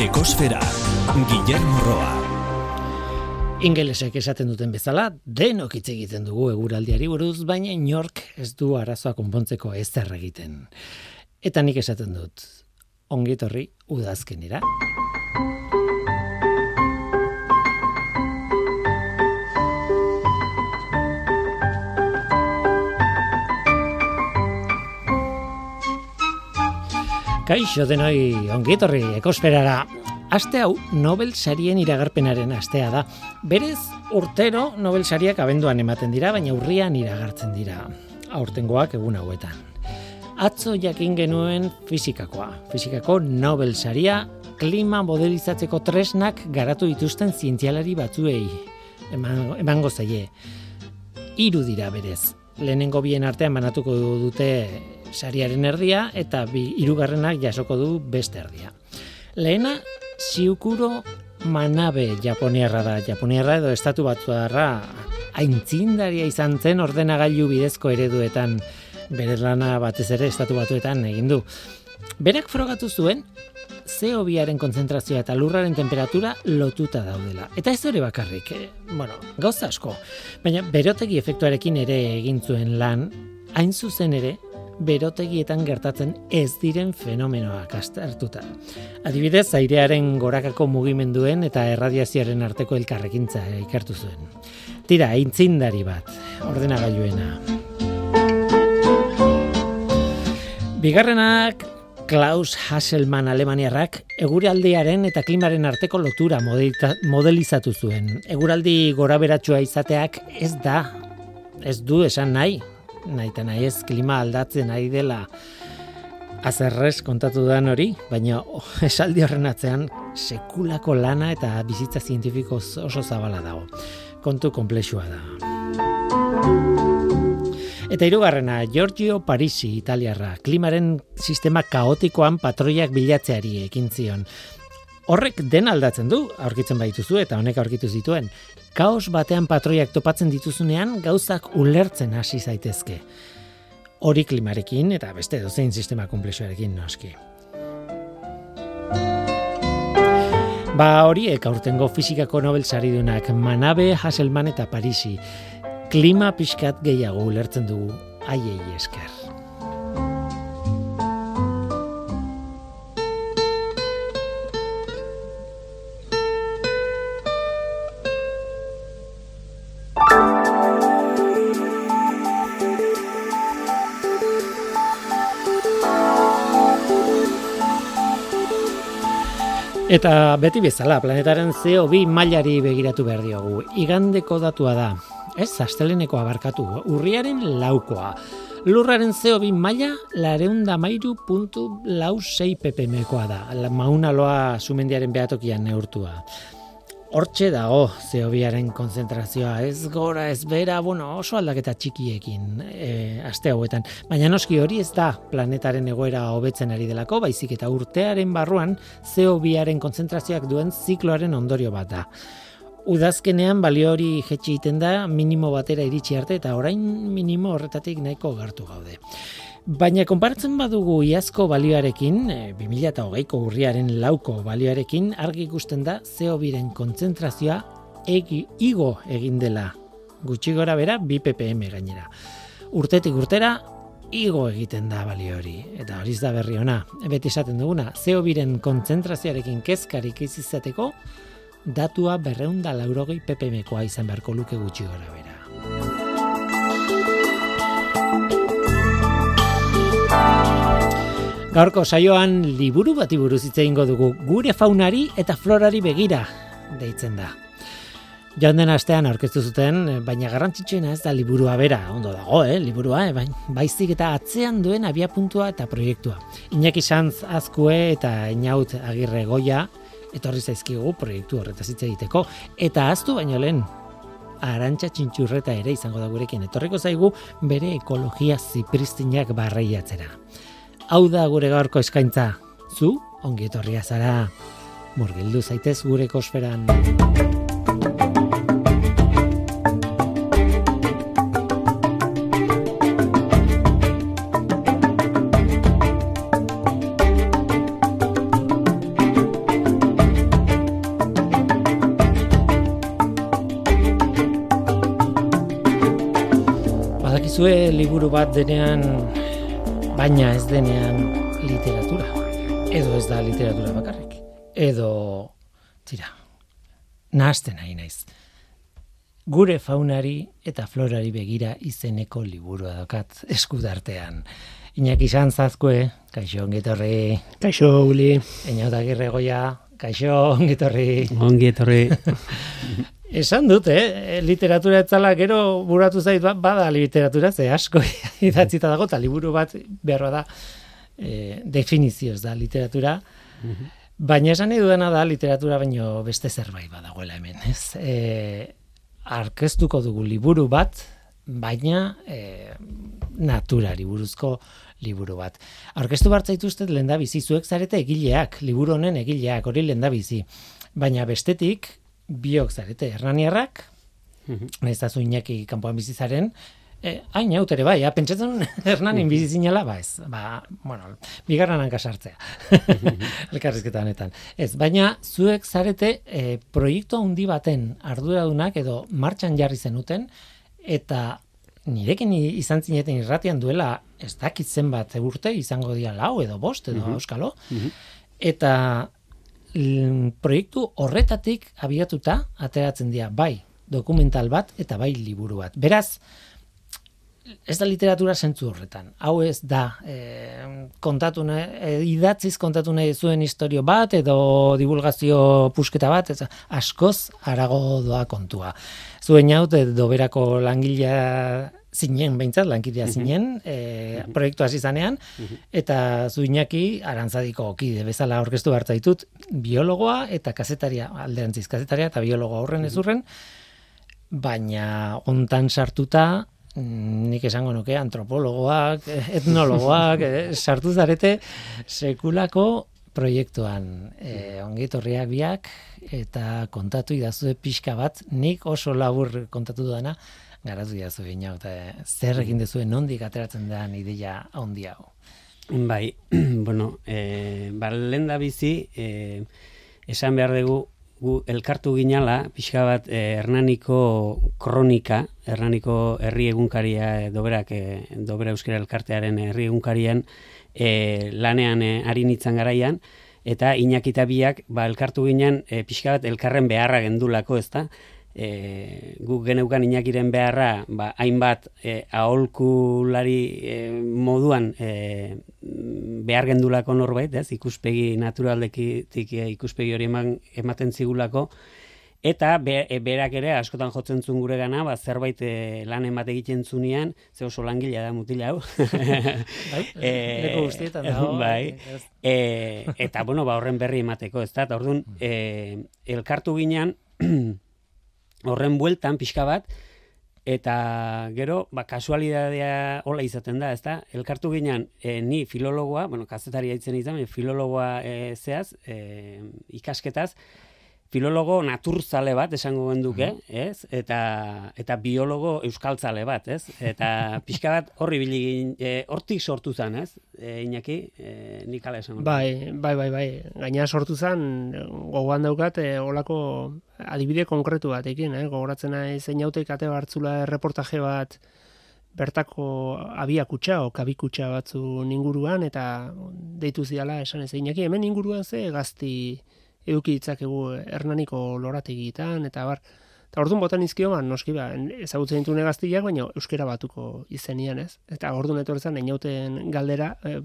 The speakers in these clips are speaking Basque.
Ekosfera, Guillermo Roa. Ingelesek esaten duten bezala, denok hitz egiten dugu eguraldiari buruz, baina inork ez du arazoa konpontzeko ez egiten. Eta nik esaten dut, ongitorri udazkenera. Kaixo denoi ongitorri ekosferara. Aste hau Nobel sarien iragarpenaren astea da. Berez urtero Nobel sariak abenduan ematen dira, baina urrian iragartzen dira. Aurtengoak egun hauetan. Atzo jakin genuen fizikakoa. Fizikako Nobel saria klima modelizatzeko tresnak garatu dituzten zientzialari batzuei. Emango zaie. Hiru dira berez. Lehenengo bien artean banatuko dute sariaren erdia eta bi hirugarrenak jasoko du beste erdia. Lehena Shiukuro Manabe Japoniarra da. Japoniarra edo estatu batzuarra aintzindaria izan zen ordenagailu bidezko ereduetan bere lana batez ere estatu batuetan egin du. Berak frogatu zuen CO2aren konzentrazioa eta lurraren temperatura lotuta daudela. Eta ez hori bakarrik, eh? bueno, gauza asko. Baina berotegi efektuarekin ere egin zuen lan, hain zuzen ere, berotegietan gertatzen ez diren fenomenoak aztertuta. Adibidez, airearen gorakako mugimenduen eta erradiazioaren arteko elkarrekintza ikertu zuen. Tira, aintzindari bat, ordenagailuena. Bigarrenak Klaus Hasselmann Alemaniarrak eguraldiaren eta klimaren arteko lotura modelizatu zuen. Eguraldi goraberatsua izateak ez da, ez du esan nahi, naita nahi ez klima aldatzen nahi dela azerrez kontatu dan hori, baina oh, esaldi horren atzean sekulako lana eta bizitza zientifiko oso zabala dago. Kontu komplexua da. Eta hirugarrena, Giorgio Parisi, italiarra, klimaren sistema kaotikoan patroiak bilatzeari ekin zion. Horrek den aldatzen du, aurkitzen baituzu eta honek aurkitu zituen. Kaos batean patroiak topatzen dituzunean gauzak ulertzen hasi zaitezke. Hori klimarekin eta beste dozein sistema komplexuarekin noski. Ba horiek aurtengo fizikako Nobel saridunak Manabe, Hasselman eta Parisi. Klima pixkat gehiago ulertzen dugu haiei esker. Eta beti bezala, planetaren CO2 mailari begiratu behar diogu. Igandeko datua da. Ez, asteleneko abarkatu. Urriaren laukoa. Lurraren CO2 maila lareunda mairu puntu lau ppmkoa da. Maunaloa sumendiaren behatokian neurtua. Hortxe dago zeobiaren konzentrazioa, ez gora, ez bera, bueno, oso aldaketa txikiekin e, aste hauetan. Baina noski hori ez da planetaren egoera hobetzen ari delako, baizik eta urtearen barruan zeobiaren konzentrazioak duen zikloaren ondorio bat da. Udazkenean balio hori jetxe iten da minimo batera iritsi arte eta orain minimo horretatik nahiko gartu gaude. Baina konparatzen badugu iazko balioarekin, 2008ko e, urriaren lauko balioarekin, argi ikusten da zeo biren kontzentrazioa egi, igo egin dela. Gutxi gora bera, bi ppm gainera. Urtetik urtera, igo egiten da balio hori. Eta hori da berri ona. Beti esaten duguna, zeo biren kontzentrazioarekin kezkarik izizateko, datua berreunda laurogei ppmkoa izan beharko luke gutxi gora bera. Gaurko saioan liburu bati buruz hitze eingo dugu gure faunari eta florari begira deitzen da. Joan den astean aurkeztu zuten, baina garrantzitsuena ez da liburua bera, ondo dago, eh, liburua, eh, baizik eta atzean duen abiapuntua eta proiektua. Iñaki Sanz azkue eta inaut agirre goia, etorri zaizkigu proiektu horretaz hitz egiteko, eta aztu baino lehen, arantxa txintxurreta ere izango da gurekin, etorriko zaigu bere ekologia zipristinak barreiatzera. Hau da gure gaurko eskaintza. Zu, ongi etorria zara. Murgildu zaitez gure kosferan. Dakizue liburu bat denean, baina ez denean literatura. Edo ez da literatura bakarrik. Edo, tira, nahazten nahi naiz. Gure faunari eta florari begira izeneko liburua daukat eskudartean. Iñaki izan zazkue, kaixo ongetorri. Kaixo, Uli. Eñauta girregoia, kaixo ongetorri. Ongetorri. Esan dut, eh? literatura etzala gero buratu zait ba- bada literatura, ze asko idatzita dago, eta liburu bat behar da eh, definizioz da literatura. Baina esan nahi dudana da literatura baino beste zerbait badagoela hemen, ez? E, arkeztuko dugu liburu bat, baina e, naturari buruzko liburu bat. Aurkeztu bart zaituztet lehendabizi, zuek zarete egileak, liburu honen egileak, hori lehendabizi. Baina bestetik, biok zarete hernaniarrak, ez da zu kanpoan bizizaren, E, hain haut ere bai, ja, pentsatzen Hernanin bizi zinela, ba ez, ba, bueno, bigarren hanka sartzea, elkarrizketa honetan. Ez, baina zuek zarete e, proiektu handi baten arduradunak edo martxan jarri zenuten, eta nirekin izan zineten irratian duela ez dakit zenbat urte izango dira lau edo bost edo euskalo, eta l- proiektu horretatik abiatuta ateratzen dira bai dokumental bat eta bai liburu bat. Beraz, ez da literatura zentzu horretan. Hau ez da e, kontatu nahi, e, idatziz kontatu nahi zuen historio bat edo divulgazio pusketa bat, ez, askoz arago doa kontua. Zuen jaut, doberako langilea zinen, behintzat, lankidea zinen, e, proiektu hasi zanean, eta zuinaki arantzadiko kide bezala aurkeztu behar zaitut, biologoa eta kazetaria, alderantziz kazetaria eta biologoa horren ez urren, baina hontan sartuta mm, nik esango nuke antropologoak, eh, etnologoak, eh, sartu zarete sekulako proiektuan. E, ongitorriak biak eta kontatu idazue pixka bat, nik oso labur kontatu dudana, garatu idazu bina, eta zer egin dezue nondik ateratzen den ideia handi hau. Bai, bueno, e, ba, lehen da bizi, e, esan behar dugu, gu elkartu ginala, pixka bat e, Hernaniko kronika, Hernaniko herri egunkaria, e, doberak, e, dobera euskera elkartearen herri egunkarian, e, lanean e, ari nintzen garaian, eta inakita biak, ba, elkartu ginen, e, pixka bat elkarren beharra gendulako, ezta? E, guk geneukan inakiren beharra ba, hainbat e, aholkulari e, moduan e, behar gendulako norbait, ez? ikuspegi naturaldekitik e, ikuspegi hori eman, ematen zigulako, Eta be, e, berak ere askotan jotzen zuen gure gana, ba, zerbait e, lan emat egiten zunean, ze oso langilea da mutila hau. Bai, Eh, leku guztietan dago. bai. ez- E, eta, bueno, ba, horren berri emateko, ez da? Eta orduan, e, elkartu ginean, horren bueltan pixka bat, eta gero, ba, kasualidadea hola izaten da, ez da? Elkartu ginean, e, ni filologoa, bueno, kazetaria itzen izan, filologoa e, zeaz, e, ikasketaz, filologo naturzale bat esango genduke, ez? Eta eta biologo euskaltzale bat, ez? Eta pixka bat horri ibili gin- e, hortik sortu zen, ez? E, Iñaki, e, nik hala esango. nuke. Bai, bai, bai, bai. Gaina sortu zen, gogoan daukat, e, olako adibide konkretu batekin, eh? gogoratzen naiz zeinautek ate hartzula reportaje bat bertako abiakutxa o kabikutxa batzu inguruan eta deitu ziala esan ez einaki hemen inguruan ze gazti eduki ditzakegu Hernaniko lorategitan eta bar Eta orduan botan izkio, ba, noski ba, ezagutzen ditune gaztiak, baina euskera batuko izenian, ez? Eta orduan etortzen inauten galdera, e,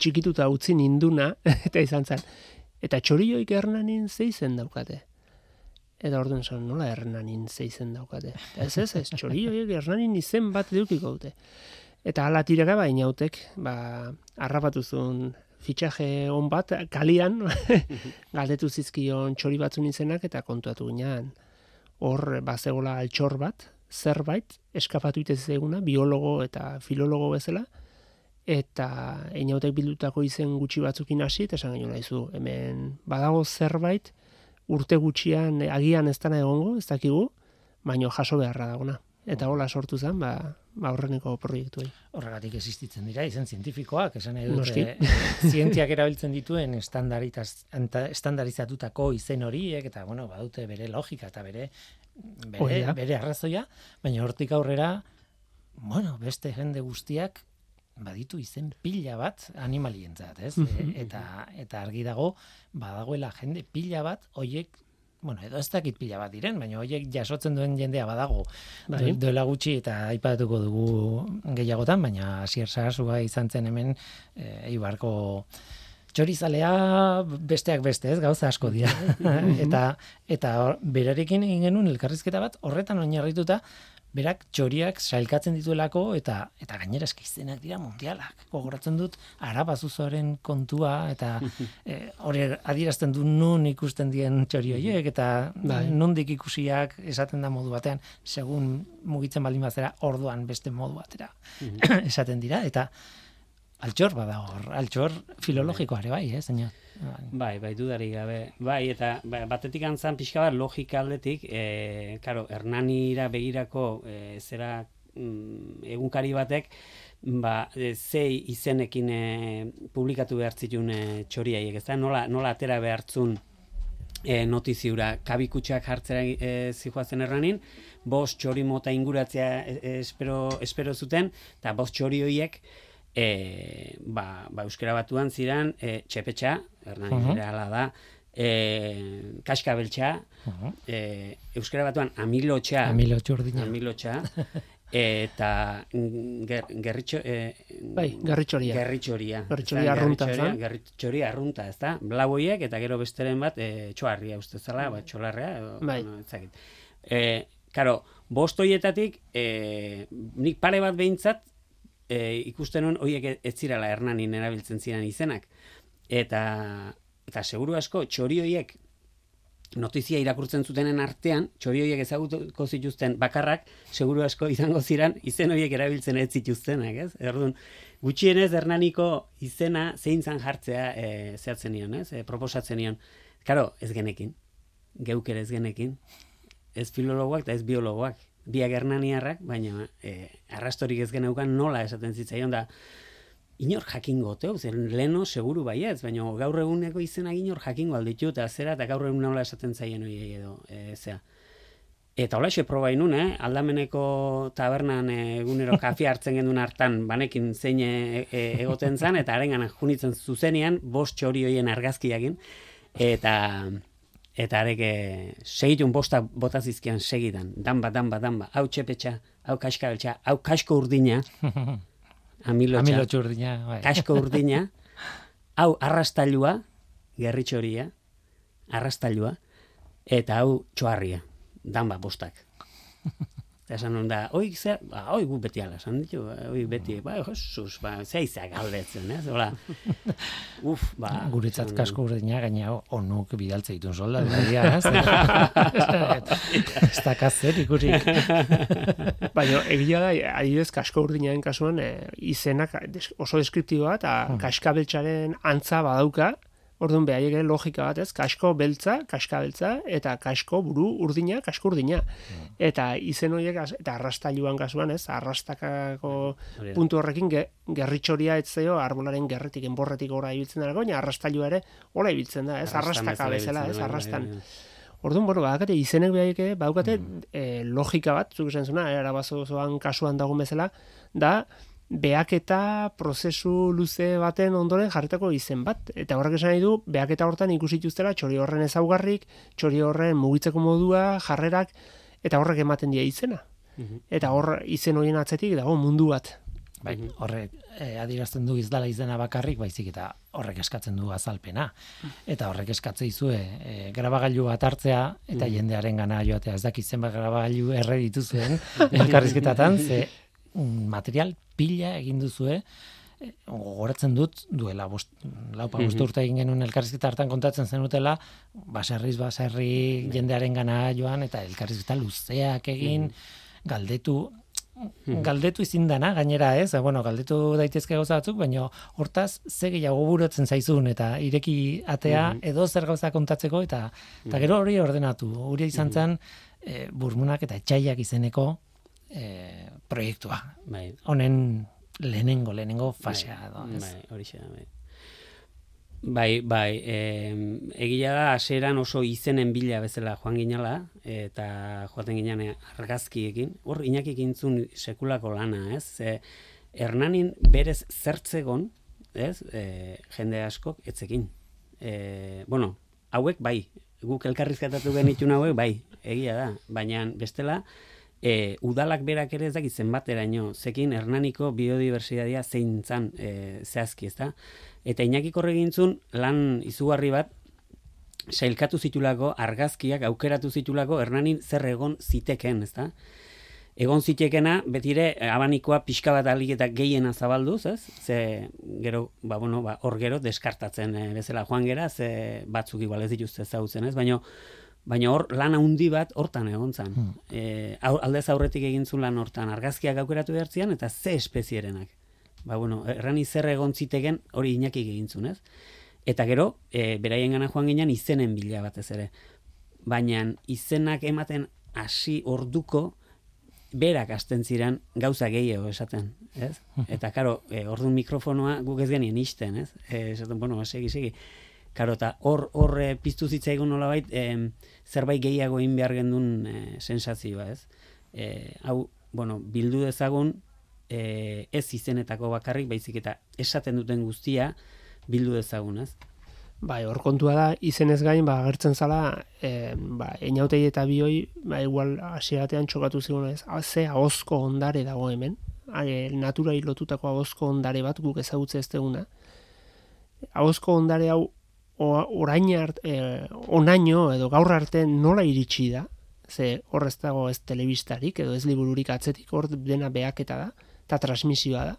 txikituta utzi ninduna, eta izan zen. Eta txorioik hernanin zeizen daukate. Eta orduan zan, nola hernanin zeizen daukate. Ez ez, ez, txorioik hernanin izen bat edukiko dute. Eta ala tiraka ba, inautek, ba, harrapatu zuen fitxaje on bat, kalian, galdetu zizkion txori batzun izenak, eta kontuatu ginean, hor bazegola altxor bat, zerbait, eskapatu ite zeguna, biologo eta filologo bezala, eta einautek bildutako izen gutxi batzukin hasi, eta esan gaino naizu, hemen badago zerbait, urte gutxian eh, agian ez dana egongo, ez dakigu, baino jaso beharra dagona. Eta hola sortu zen, ba, ba horreneko proiektuei. Horregatik existitzen dira, izen zientifikoak, esan nahi dute, eh, zientziak erabiltzen dituen estandarizatutako izen horiek, eta, bueno, badute bere logika eta bere, bere, bere arrazoia, baina hortik aurrera, bueno, beste jende guztiak baditu izen pila bat animalientzat, ez? E, eta eta argi dago badagoela jende pila bat hoiek Bueno, edo ez dakit pila bat diren, baina hoiek jasotzen duen jendea badago. Bai. Du- Duela gutxi eta aipatuko dugu gehiagotan, baina hasier sarasua izan zen hemen e, Eibarko txorizalea besteak beste, ez gauza asko dira. eta eta berarekin egin genuen elkarrizketa bat horretan oinarrituta berak txoriak sailkatzen dituelako eta eta gainera eski izenak dira mundialak. Gogoratzen dut Arabazuzoren kontua eta eh, hori adierazten du nun ikusten dien txori horiek eta Bai. nondik ikusiak esaten da modu batean segun mugitzen baldin bazera orduan beste modu batera esaten dira eta altxor bada hor, altxor filologikoa ere bai, eh, senyor. Bai, bai, dudari gabe. Bai, eta ba, batetik antzan pixka bat logika aldetik, e, karo, Hernanira begirako e, zera mm, egunkari batek, ba, zei izenekin e, publikatu behar zituen e, txoriaiek, ez da? Nola, nola atera behartzun e, notiziura kabikutxak jartzera e, zijoazen erranin, bost txori mota inguratzea e, espero, espero zuten, eta bost txori horiek e, ba, ba, euskera batuan ziren e, txepetxa, Mhm. uh hala da, e, kaskabeltxa, Mhm. e, euskera batuan amilotxa, Amilo txurdina. amilotxa, eta mm, ger, gerritxo, e, Bai, garritxoria. Gerritxoria. Gerritxoria da, arrunta, gerritxoria, ezta? Gerritxoria arrunta, ez da? Blauiek eta gero besteren bat e, txoarria uste zela, ba, txolarrea, Bai. bueno, ez dakit. E, karo, bost hoietatik, e, nik pare bat behintzat, e, ikusten hon, hoiek ez zirala hernanin erabiltzen ziren izenak. Eta, eta seguru asko, txori hoiek notizia irakurtzen zutenen artean, txori horiek ezagutuko zituzten bakarrak, seguru asko izango ziren izen horiek erabiltzen ez zituztenak, ez? Orduan, gutxienez Hernaniko izena zein zan jartzea e, zehatzen nion, ez? E, proposatzen nion. Karo, ez genekin. Geuk ere ez genekin. Ez filologoak eta ez biologoak. Biak hernaniarrak, baina e, arrastorik ez geneukan nola esaten zitzaion da, inor jakingo teu, zen leno seguru baietz, baina gaur eguneko izenak inor jakingo alditu, eta zera, eta gaur egun nola esaten zaien hori edo, e, zea. Eta hola proba inun, eh? aldameneko tabernan eh, egunero kafe hartzen gendun hartan, banekin zein e, e, egoten zan, eta harengan junitzen zuzenean, bost txori hoien argazkiakin, eta eta areke segitun bosta bota zizkian segidan, danba, danba, danba, hau txepetxa, hau kaskabeltxa, hau kasko urdina, amilotxa, Amilo txurdina, bai. kasko urdina, hau arrastailua, gerritxoria, arrastailua, eta hau txoarria, danba bostak. Eta esan hon da, oi, zer, ba, oi, gu beti ala, esan ditu, oi, beti, ba, Jesus, ba, zeizak galdetzen, ez, hola, uf, ba. Guretzat kasko urdina gaina onuk bidaltze ditun solda dira, ez? Ez da kazer ikurik. Baina egia da, adibidez, kasko urdinaren kasuan, e, izenak oso deskriptiboa eta kaskabeltzaren antza badauka, Orduan behaiek ere logika bat ez, kasko beltza, kaskabeltza, eta kasko buru urdina, kasko urdina. Eta izen horiek, eta arrastailuan kasuan ez, arrastakako Hori da. puntu horrekin ge, gerritxoria etzeo arbolaren gerretik, enborretik gora ibiltzen dara, baina arrastailua ere hola ibiltzen da, ez, Arrastan arrastaka bezala, ez, da, bai, arrastan. bai, bai. Orduan, bueno, badakate izenek behaiek badukate eh, logika bat, zuk esan zuna, erabazo zoan kasuan dago bezala, da, behaketa prozesu luze baten ondoren jarritako izen bat. Eta horrek esan nahi du, behaketa hortan ikusi dituztela txori horren ezaugarrik, txori horren mugitzeko modua, jarrerak, eta horrek ematen die izena. Mhm. Eta hor izen horien atzetik dago mundu bat. Bai, horrek eh, adierazten du izdala izena bakarrik, baizik eta horrek eskatzen du azalpena. Eta horrek eskatze izue eh, grabagailu bat hartzea eta jendearen gana joatea. Ez dakit zenbat grabagailu erre dituzuen elkarrizketatan, ze mm, material pila egin duzue, eh, gogoratzen dut duela bost, laupa bost urte egin genuen elkarrizketa hartan kontatzen zenutela, baserriz baserri jendearen gana joan eta elkarrizketa luzeak egin, galdetu, galdetu izin dana, gainera ez, eh, bueno, galdetu daitezke gauza batzuk, baina hortaz ze gehiago burutzen zaizun eta ireki atea edo zer gauza kontatzeko eta eta gero hori ordenatu. Hori izan zen eh, burmunak eta etxaiak izeneko eh, proiektua. Bai, Honen lehenengo, lehenengo fasea edo, ez? bai, horixe da, bai. Bai, bai, e, egia da, aseran oso izenen bila bezala joan ginala, eta joaten ginen argazkiekin, hor inakik intzun sekulako lana, ez? E, Hernanin berez zertzegon, ez? E, jende askok etzekin. E, bueno, hauek bai, guk elkarrizkatatu genitun hauek bai, egia da, baina bestela, e, udalak berak ere ez dakit zenbateraino, zekin Hernaniko biodiversitatea zein zan e, zehazki, ez da? Eta Iñaki korregintzun lan izugarri bat sailkatu zitulako argazkiak aukeratu zitulako Hernanin zer egon ziteken, ezta? Egon zitekena betire abanikoa pixka bat alik eta gehiena zabalduz, ez? Ze gero, ba bueno, ba hor gero deskartatzen e, bezala joan gera, ze batzuk igual ez dituzte ezagutzen, ez? Baino baina hor lan handi bat hortan egon zan. Hmm. E, aldez aurretik egin zuen lan hortan argazkiak aukeratu behartzian eta ze espezierenak ba, bueno, errani zer egon zitegen hori inakik egintzun, ez? Eta gero, e, beraien gana joan ginen izenen bila batez ere. Baina izenak ematen hasi orduko, berak asten ziren gauza gehiago esaten, ez? Eta karo, e, orduan mikrofonoa guk ez genien isten, ez? E, esaten, bueno, segi, segi. Karo, eta hor, hor e, piztu zitzaigun nolabait, e, zerbait gehiago egin behar gendun e, sensazioa, ez? E, hau, bueno, bildu dezagun, e, ez izenetako bakarrik, baizik eta esaten duten guztia bildu dezagun, ez? Bai, hor kontua da, izenez gain, ba, agertzen zala, e, ba, einautei eta bioi, ba, igual, asieratean txokatu zigun ez, ze ahozko ondare dago hemen, e, natura hilotutako ahozko ondare bat guk ezagutze ez deguna. Ahozko ondare hau, orain art, e, onaino edo gaur arte nola iritsi da, ze horrez dago ez telebistarik edo ez libururik atzetik, hor dena beaketa da, eta transmisioa da.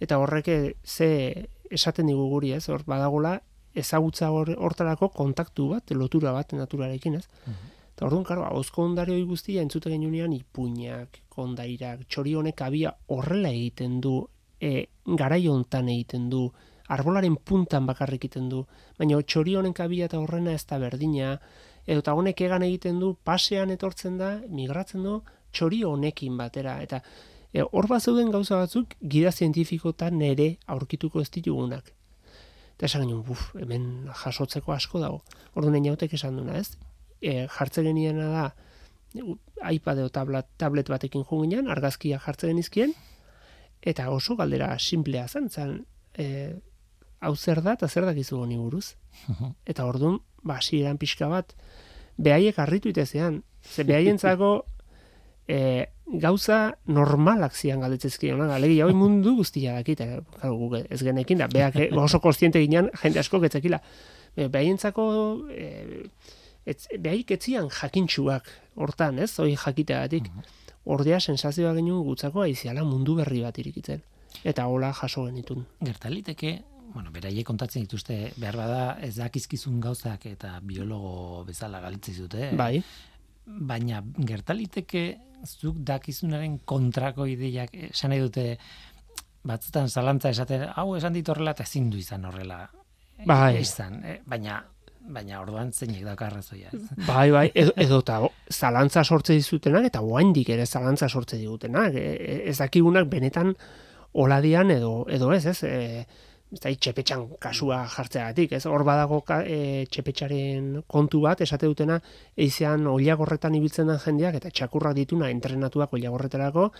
Eta horrek ze esaten digu guri, ez? Hor badagola ezagutza hortarako kontaktu bat, lotura bat naturarekin, ez? Mhm. Eta orduan, karo, hauzko ondare hori guztia entzute genunean ipuinak, kondairak, txori honek abia horrela egiten du, e, garai hontan egiten du, arbolaren puntan bakarrik egiten du, baina txori honek abia eta horrena ez da berdina, edo eta honek egan egiten du, pasean etortzen da, migratzen du, txori honekin batera, eta E, hor bat zeuden gauza batzuk, gida zientifikotan nere aurkituko ez ditugunak. Eta esan genuen, buf, hemen jasotzeko asko dago. Ordu nahi hautek esan duna, ez? E, jartzen geniena da, iPad edo tablet, tablet batekin junginan, argazkia jartzen genizkien, eta oso galdera simplea zen, zen, e, hau zer da, eta zer dakizu honi buruz. Eta orduan, ba, eran pixka bat, behaiek harritu itezean. Ze behaien e, gauza normalak zian galdetzezki, ona, alegia hoi mundu guztia dakita, claro, ez genekin da, beak eh, oso kostiente ginen, jende asko getzekila. Be, behientzako, e, ez, behaik etzian jakintxuak hortan, ez, hoi jakiteagatik. Ordea sensazioa genuen gutzako aiziala mundu berri bat irikitzen. Eta hola jaso genitun. Gertaliteke, bueno, beraie kontatzen dituzte, behar bada ez dakizkizun gauzak eta biologo bezala galitzi zute. Bai. Baina gertaliteke zuk dakizunaren kontrako ideiak esan nahi dute batzutan zalantza esaten hau esan dit horrela eta ezin du izan horrela bai. izan eh, baina baina orduan zeinek da karrazoia bai bai edo, edo zalantza sortze dizutenak eta oraindik ere zalantza sortze digutenak e, e, ez dakigunak benetan oladian edo edo ez ez e, ez da, txepetxan kasua jartzeagatik, ez? Hor badago e, txepetxaren kontu bat, esate dutena, eizean oliagorretan ibiltzen den jendeak, eta txakurrak dituna entrenatuak oliagorretarako,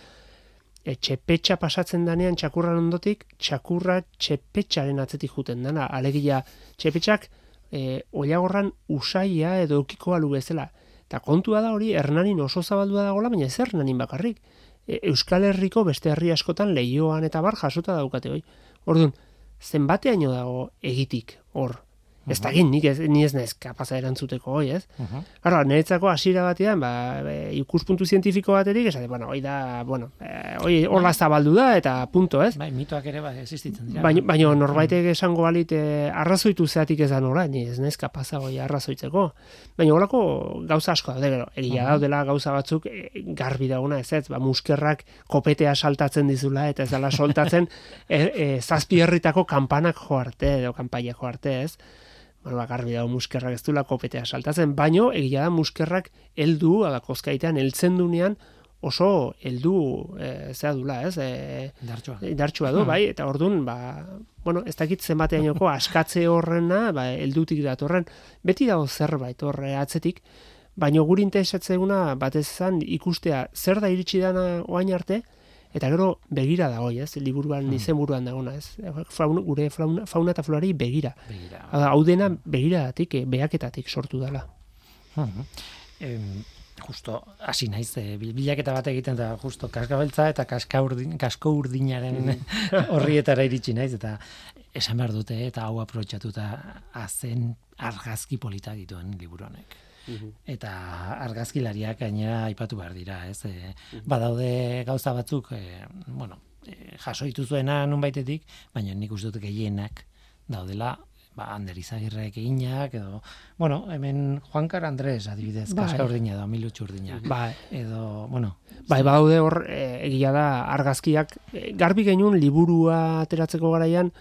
e, txepetxa pasatzen danean txakurran ondotik, txakurra txepetxaren atzetik juten dana, alegia txepetxak e, oliagorran usaia edo ukiko alu bezala. Eta kontua da hori, hernanin oso zabaldua dagoela, baina ez hernanin bakarrik. E, Euskal Herriko beste herri askotan lehioan eta bar jasota daukate hoi. Orduan, zenbateaino dago egitik hor Ez da nik ez, ni ez nez kapaza erantzuteko hoi, ez? Uh -huh. niretzako hasiera batean, ba, e, ikuspuntu zientifiko baterik, esate, bueno, hoi da, bueno, e, hoi hola zabaldu da, eta punto, ez? Bai, mitoak ere, bai, existitzen dira. Baina, baina norbaitek esango balit, e, arrazoitu zeatik ez da nora, ni ez nez kapaza hoi arrazoitzeko. Baina horako gauza asko daude, gero, egia uh daudela gauza batzuk e, garbi dauna, ez ez, ba, muskerrak kopetea saltatzen dizula, eta ez dela soltatzen, e, e, zazpi herritako kampanak joarte, edo kampaia joarte, ez? Bueno, garbi dago muskerrak ez duela kopetea saltatzen, baino egia da muskerrak heldu ala kozkaitean heltzen dunean oso heldu e, zea dula, ez? E, Dartxoa. indartsua du, bai, eta ordun ba, bueno, ez dakit zenbateainoko askatze horrena, ba, heldutik datorren, beti dago zerbait horre atzetik, baina guri interesatzeuna batez izan ikustea zer da iritsi dana oain arte, eta gero begira dago, ez? Liburuan Hmm. izenburuan dagona, ez? Fauna, gure fauna, fauna eta florari begira. Begira. Hau dena begiradatik, eh, behaketatik sortu dela. Mhm. Em, justo hasi naiz e, bilaketa bat egiten da justo kaskabeltza eta kaska urdin, kasko urdinaren horrietara iritsi naiz eta esan behar dute eta hau aprobetxatuta azen argazki polita dituen liburu honek. Eta argazkilariak gainera aipatu behar dira, ez? E, badaude gauza batzuk, e, bueno, e, jaso dituzuena nunbaitetik, baina nik uste dut gehienak daudela ba, Ander Izagirrek eginak, edo, bueno, hemen Juankar Andres, adibidez, Bai. kaska urdina edo milutxu urdina. Bai, Edo, bueno, Bai, badaude hor, e, egia da, argazkiak, e, garbi genuen liburua ateratzeko garaian,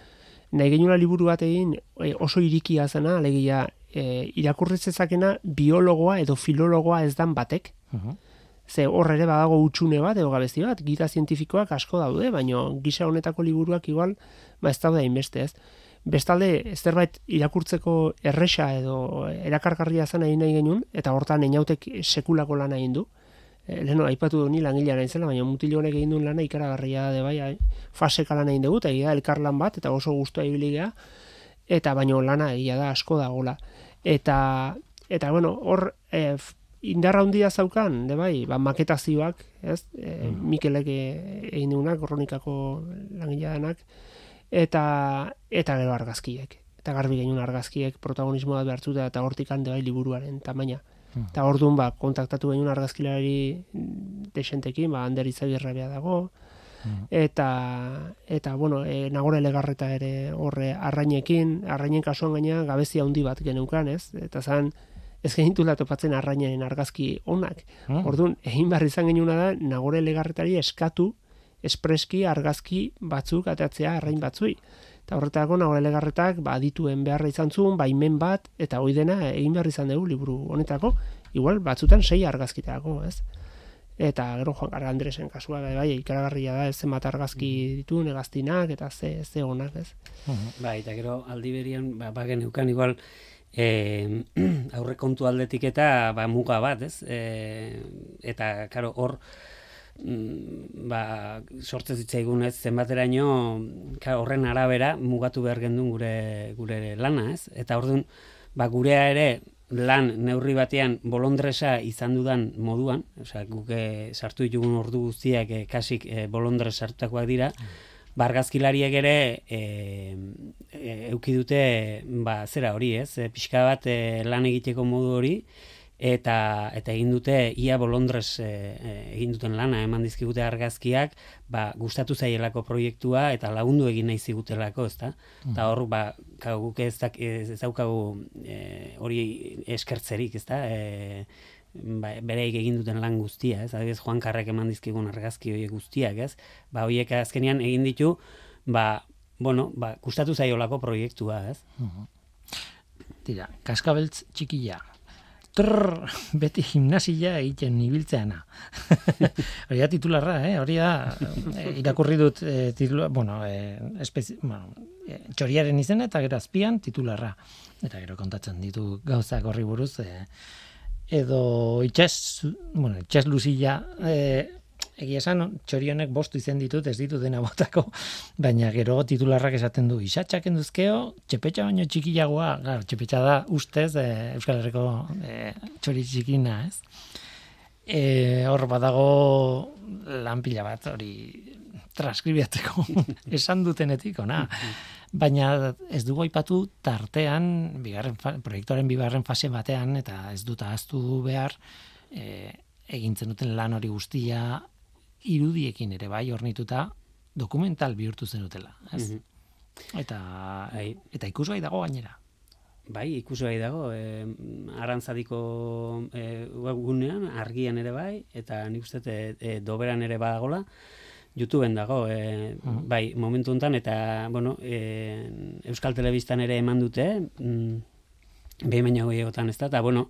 nahi genuen liburu bat egin e, oso irikia zena, alegia, e, irakurri zezakena biologoa edo filologoa ez dan batek, uh ze hor ere badago utxune bat edo gabezi bat, gita zientifikoak asko daude, baina gisa honetako liburuak igual, ba ez daude hainbeste ez. Bestalde, zerbait irakurtzeko erresa edo erakargarria zen nahi nahi genuen, eta hortan einautek sekulako lana egin du. E, leheno, aipatu du ni langilea nahi zela, baina mutil honek egin duen lana ikaragarria da de bai, ai, faseka lan egin dugu, eta egia da elkarlan bat, eta oso gustua ibili gea, eta baino lana egia da asko dagola. Eta, eta bueno, hor e, indarra handia zaukan, de bai, ba, maketazioak, ez, e, Mikelek e- egin duenak, kronikako langilea denak, eta, eta gero argazkiek. Eta garbi genuen argazkiek protagonismoa behartuta eta hortik hande bai liburuaren tamaina. Hmm. Eta orduan ba, kontaktatu genuen argazkilari mm, desentekin, ba, Ander Izagirrebea dago, Hmm. eta, eta bueno, e, nagore legarreta ere horre arrainekin, arrainen kasuan gaina gabezia handi bat geneukan, ez? Eta zan, ez genitula topatzen arrainen argazki onak. Hmm. Orduan, egin behar izan genuna da, nagore legarretari eskatu espreski argazki batzuk atatzea arrain batzui. Eta horretako nagore legarretak ba, adituen beharra izan zuen, baimen bat, eta hoi dena egin behar izan dugu liburu honetako, igual batzutan sei argazkitako, ez? Eta gero Juan Carlos Andresen kasua bai, bai ikaragarria da, ez zenbat argazki ditu, negaztinak, eta ze, ze onak, ez? Bai, eta gero aldi berian, ba, ba geneukan igual, e, aurrekontu aldetik eta ba, muga bat, ez? E, eta, karo, hor, mm, ba, sortze zitzaigun ez, zenbateraino, ka, horren arabera mugatu behar gendun gure, gure lana, ez? Eta orduan, ba, gurea ere, lan neurri batean bolondresa izan dudan moduan, osea, guk eh, sartu ditugun ordu guztiak eh, kasik eh, bolondres sartutakoak dira, Bargazkilariek ere e, e, euki dute ba, zera hori, ez? E, pixka bat e, lan egiteko modu hori eta eta egin dute ia bolondres e, e, egin duten lana eman dizkigute argazkiak, ba, gustatu zaielako proiektua eta lagundu egin nahi zigutelako, ezta? Eta hor ba guk ez, dak, ez, daukagu e, hori eskertzerik, ezta? E, ba, bereik egin duten lan guztia, ez? Adibidez Juan Karrek eman dizkigun argazki horiek guztiak, ez? Ba horiek azkenean egin ditu, ba, bueno, ba, gustatu zaiolako proiektua, ez? Tira, kaskabeltz txikila. Trrr, beti gimnasia egiten ibiltzeana. Hori da titularra, eh? Hori da, eh, irakurri dut eh, titula, bueno, eh, espezi, bueno, eh, txoriaren izena eta gero azpian titularra. Eta gero kontatzen ditu gauzak horri buruz, eh, edo itxas, bueno, itxas luzilla, eh, egia esan, txorionek bostu izen ditut, ez ditu dena botako, baina gero titularrak esaten du, isatxak enduzkeo, txepetxa baino txikiagoa, claro, txepetxa da ustez, e, Euskal Herriko e, txori txikina, ez? E, hor badago lan pila bat, hori transkribiatzeko esan dutenetik, ona. Baina ez dugu aipatu tartean, bigarren, proiektuaren bigarren fase batean, eta ez dut ahaztu behar, e, egintzen duten lan hori guztia, irudiekin ere bai ornituta dokumental bihurtu zenutela, ez? Eta Bai. eta ikusgai dago gainera. Bai, ikusgai dago, e, arantzadiko e, webgunean, argian ere bai, eta nik uste e, e, doberan ere badagola, YouTubeen dago, e, bai, momentu hontan eta, bueno, e, Euskal Telebistan ere eman dute, mm, behin baino gehiagotan ez da, eta, bueno,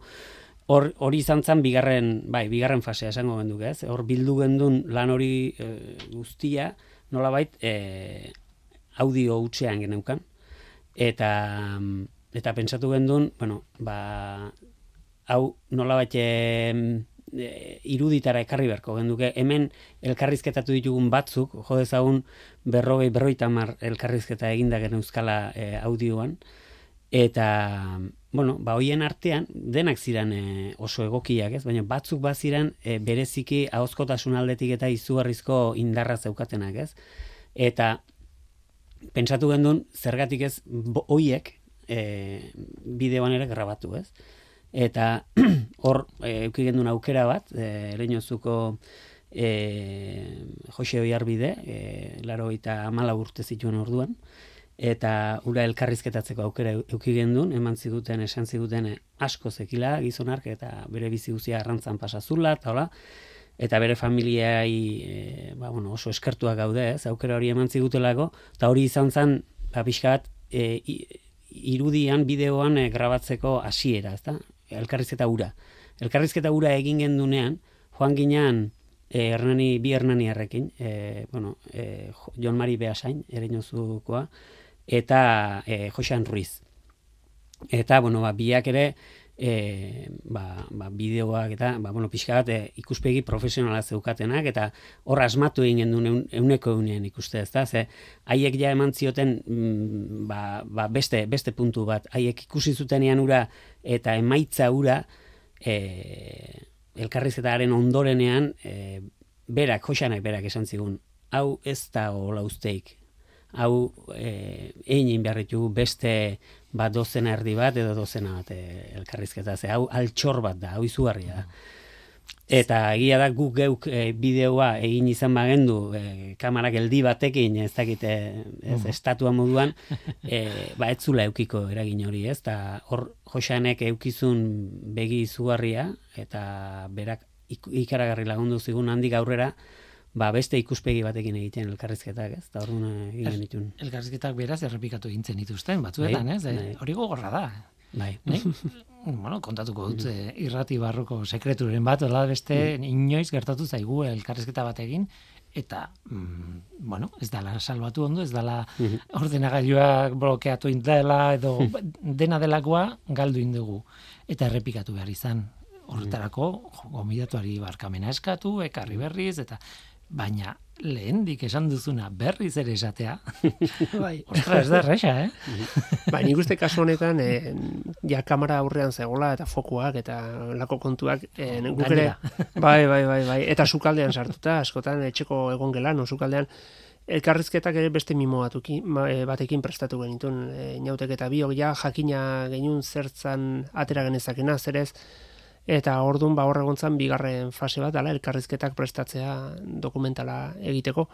hor hori izan zen bigarren, bai, bigarren fasea esango genduke, ez? Hor bildu gendun lan hori e, guztia, nolabait, e, audio utxean geneukan. Eta, eta pentsatu gendun, bueno, ba, hau nolabait e, iruditara ekarri berko genduke. Hemen elkarrizketatu ditugun batzuk, jo dezagun berrogei, berroita mar elkarrizketa eginda geneuskala e, audioan. Eta, bueno, ba, hoien artean, denak ziren e, oso egokiak, ez? Baina batzuk bat ziren e, bereziki ahozkotasun aldetik eta izugarrizko indarra zeukatenak, ez? Eta, pentsatu gendun, zergatik ez, hoiek e, bideoan ere grabatu, ez? Eta, hor, e, euki gendun aukera bat, e, ereinozuko e, Jose Oiarbide, e, laro eta amala urte zituen orduan, eta ura elkarrizketatzeko aukera euki gendun, eman ziguten, esan ziguten asko zekila gizonark, eta bere bizi guzia arrantzan pasazula, eta hola, eta bere familiai e, ba, bueno, oso eskertua gaude, ez, aukera hori eman zigutelako, eta hori izan zen, ba, pixka bat, e, irudian, bideoan e, grabatzeko hasiera, ezta? Elkarrizketa ura. Elkarrizketa ura egin gendunean, joan ginean, e, Hernani, bi Hernani errekin, e, bueno, e, Jon Mari Beasain, ere inozukoa, eta e, Josean Ruiz. Eta, bueno, ba, biak ere, e, ba, ba, bideoak eta, ba, bueno, pixka bat, e, ikuspegi profesionala zeukatenak, eta hor asmatu egin duen euneko eunean ikuste ez da, ze, haiek ja eman zioten, mm, ba, ba, beste, beste puntu bat, haiek ikusi zutenean ura, eta emaitza ura, e, elkarrizketaren ondorenean, e, berak, Joseanak berak esan zigun, hau ez da hola usteik, hau eh egin beharritu beste bat dozena erdi bat edo dozena bat e, elkarrizketa. Ze hau altxor bat da hau izugarria. Da eta egia da guk geuk e, bideoa egin izan bagendu e, kamera geldi batekin ez dakite ez estatua moduan e, ba etzula eukiko eragin hori ez? Ta hor josanek eukizun begi izugarria eta berak ikaragarri lagundu zigun handik aurrera ba, beste ikuspegi batekin egiten elkarrizketak, ez? Da orduan egin ditun. Elkarrizketak beraz errepikatu egintzen dituzten batzuetan, bai, ez? Bai. Hori gogorra da. Bai. Bai. bueno, kontatuko dut mm. irrati barroko sekreturen bat, hola beste mm. inoiz gertatu zaigu elkarrizketa batekin eta mm, bueno, ez dala salbatu ondo, ez dala mm ordenagailuak blokeatu indela edo dena delakoa galdu indugu eta errepikatu behar izan. Horretarako, gomidatuari barkamena eskatu, ekarri berriz, eta baina lehendik esan duzuna berriz ere esatea. bai. Ostra, ez da erresa, eh? bai, nik uste kasu honetan, eh, ja kamera aurrean zegola eta fokuak eta lako kontuak, eh, guk ere, bai, bai, bai, bai, eta sukaldean sartuta, askotan etxeko egon gelan, no, sukaldean, elkarrizketak ere beste mimo eh, batekin prestatu genitun, e, nautek eta biok ja jakina genuen zertzan atera genezakena, zerez, eta ordun ba hor egontzan bigarren fase bat dela elkarrizketak prestatzea dokumentala egiteko.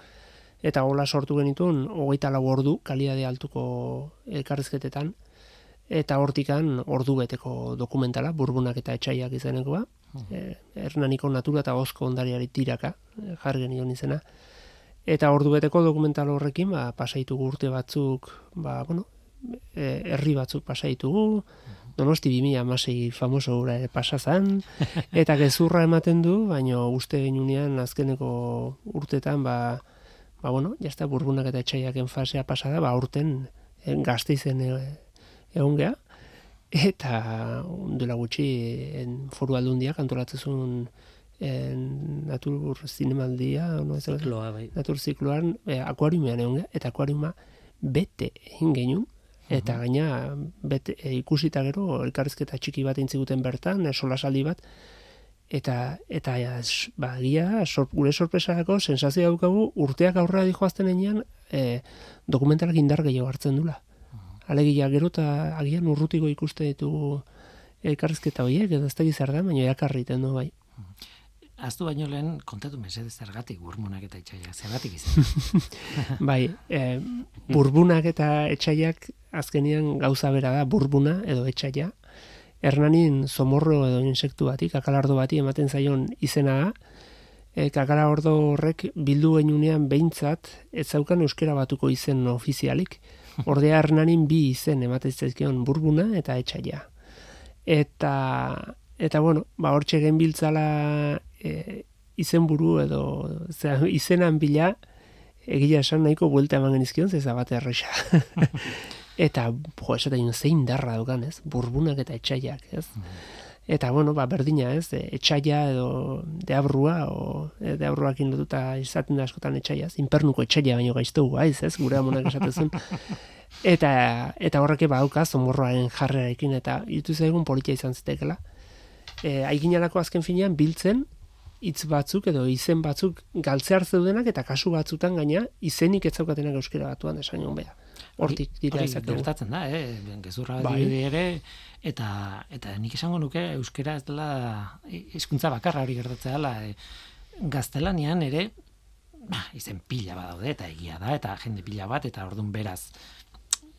Eta hola sortu genitun 24 ordu kalidade altuko elkarrizketetan. Eta hortikan ordu beteko dokumentala burbunak eta etxaiak izenekoa. E, Hernaniko natura eta osko ondariari tiraka e, jarri genion izena. Eta ordu beteko dokumental horrekin ba pasaitu urte batzuk ba bueno e, herri batzuk pasaitugu Donosti 2016 famoso ura ere pasazan, eta gezurra ematen du, baina uste genunean azkeneko urtetan, ba, ba bueno, jazta burbunak eta etxaiaken fasea pasada, ba urten en, eh, gazte izen e, egon geha, eta ondela gutxi en, foru aldundiak antolatzezun en, natur zinemaldia, no, ez, bai. natur zikloan, e, akuariumean egon geha, eta akuariuma bete egin genuen, eta gaina bet, e, ikusita gero elkarrizketa txiki bat intziguten bertan, e, solasaldi bat, eta eta ba, gia, sor, gure sorpresarako sensazioa daukagu urteak aurrera dijoazten enean e, dokumentalak indar gehiago hartzen dula. Alegia gero eta agian urrutiko ikuste ditu elkarrizketa horiek, edo ez da gizar da, baina jakarri du bai. Aztu baino lehen kontatu mesede zergatik burbunak eta etxaiak, zergatik izan. bai, e, burbunak eta etxaiak azkenian gauza bera da burbuna edo etxaia. Hernanin somorro edo insektu bati, kakalardo bati ematen zaion izena da. E, kakalardo horrek bildu genunean behintzat ez zaukan euskera batuko izen ofizialik. Ordea Hernanin bi izen ematen zaizkion burbuna eta etxaia. Eta eta bueno, ba hortxe genbiltzala e, izenburu edo zera, izenan bila egia esan nahiko buelta eman genizkion, zeza bat erresa. eta, jo, esaten zein darra dugan, ez? Burbunak eta etxaiak, ez? Eta, bueno, ba, berdina, ez? E, etxaia edo deabrua, o e, deabruakin lotuta izaten da askotan etxaia, inpernuko etxaia baino gaiztu guaiz, ez? Gure amonak esaten Eta, eta horreke bauka, zomorroaren jarrerarekin, eta ditu zaigun politia izan zitekela. E, Aiginalako azken finean, biltzen, hitz batzuk edo izen batzuk galtzear zeudenak eta kasu batzutan gaina izenik ez zaukatenak euskera batuan esan joan beha. Hortik dira ezakegu. Gertatzen da, eh? gezurra bai. ere, eta, eta nik esango nuke euskera ez dela hizkuntza bakarra hori gertatzea dela. E, gaztelanian ere, ba, izen pila badaude eta egia da, eta jende pila bat, eta ordun beraz,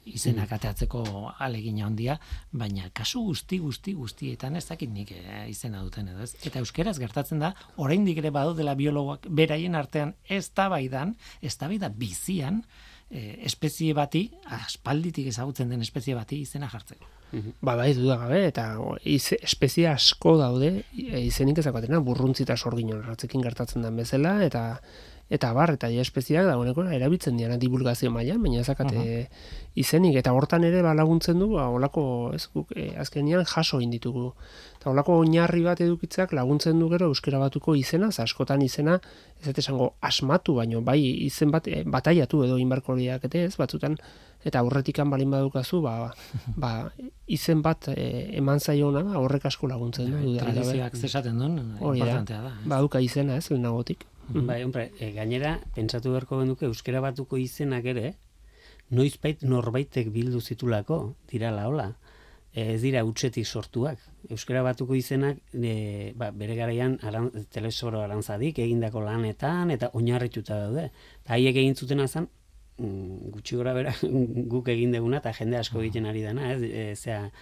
izenak ateatzeko alegina handia, baina kasu guzti guzti guztietan ez dakit nik eh, izena duten edo ez. Eta euskeraz gertatzen da, oraindik ere badu dela biologoak beraien artean ez da baidan, ez da bizian, eh, espezie bati, aspalditik ezagutzen den espezie bati izena jartzeko. Mhm. Ba, bai, duda gabe, eta iz, espezie asko daude, e, izenik ezakatena, burruntzi eta sorginon ratzekin gertatzen den bezala, eta eta bar eta ja espeziak dagoeneko erabiltzen diana divulgazio mailan baina ezakate izenik. Eta hortan ere ba laguntzen du ba holako ez guk e, azkenean jaso egin ditugu. Eta holako oinarri bat edukitzak laguntzen du gero euskera batuko izena askotan izena ez esango asmatu baino bai izen bat e, bataiatu edo inbarkoriak ete ez batzutan. Eta aurretikan balin badukazu ba, ba izen bat e, eman zaiona horrek asko laguntzen du tradizioak zesaten duen importantea da. baduka izena ez lehenagotik Mm Bai, hombre, e, gainera, pentsatu beharko genduke, euskera batuko izenak ere, noizbait norbaitek bildu zitulako, dira laola. E, ez dira utxetik sortuak. Euskera batuko izenak, e, ba, bere garaian aran, telesoro arantzadik, egindako lanetan, eta oinarrituta daude. Haiek egin zuten azan, mm, gutxi gora bera, guk egin deguna, eta jende asko egiten ari dana, ez, e, zera,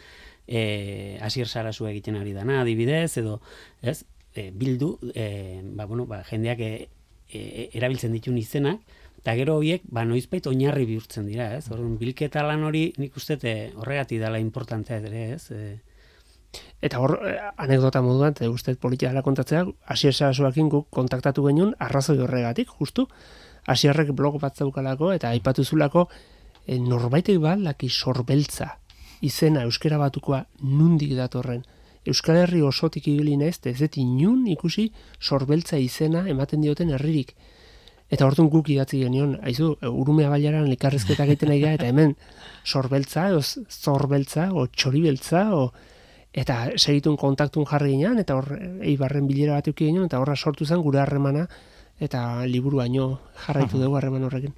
e, asier sarazu egiten ari dana, adibidez, edo, ez, e, bildu, e, ba, bueno, ba, jendeak e, e, erabiltzen ditun izenak, eta gero horiek, ba, noizbait oinarri bihurtzen dira, ez? Orduan, bilketa lan hori nik uste horregati dela importantea ere, ez? E, Eta hor, anekdota moduan, eta uste politia dela kontatzea, asier sarasuakin guk kontaktatu genuen arrazoi horregatik, justu, asierrek blog bat zaukalako, eta aipatu zulako, e, norbaitek bat laki sorbeltza, izena euskera batukoa nundik datorren, Euskal Herri osotik ibili naiz, ez dut inun ikusi sorbeltza izena ematen dioten herririk. Eta hortun guk idatzi genion, haizu, urumea baiaran likarrezketa egiten nahi eta hemen sorbeltza, o zorbeltza, o txoribeltza, o... eta segitun kontaktun jarri ginean, eta hor, eibarren bilera bat euki eta horra sortu zen gure harremana, eta liburu baino jarraitu dugu harreman horrekin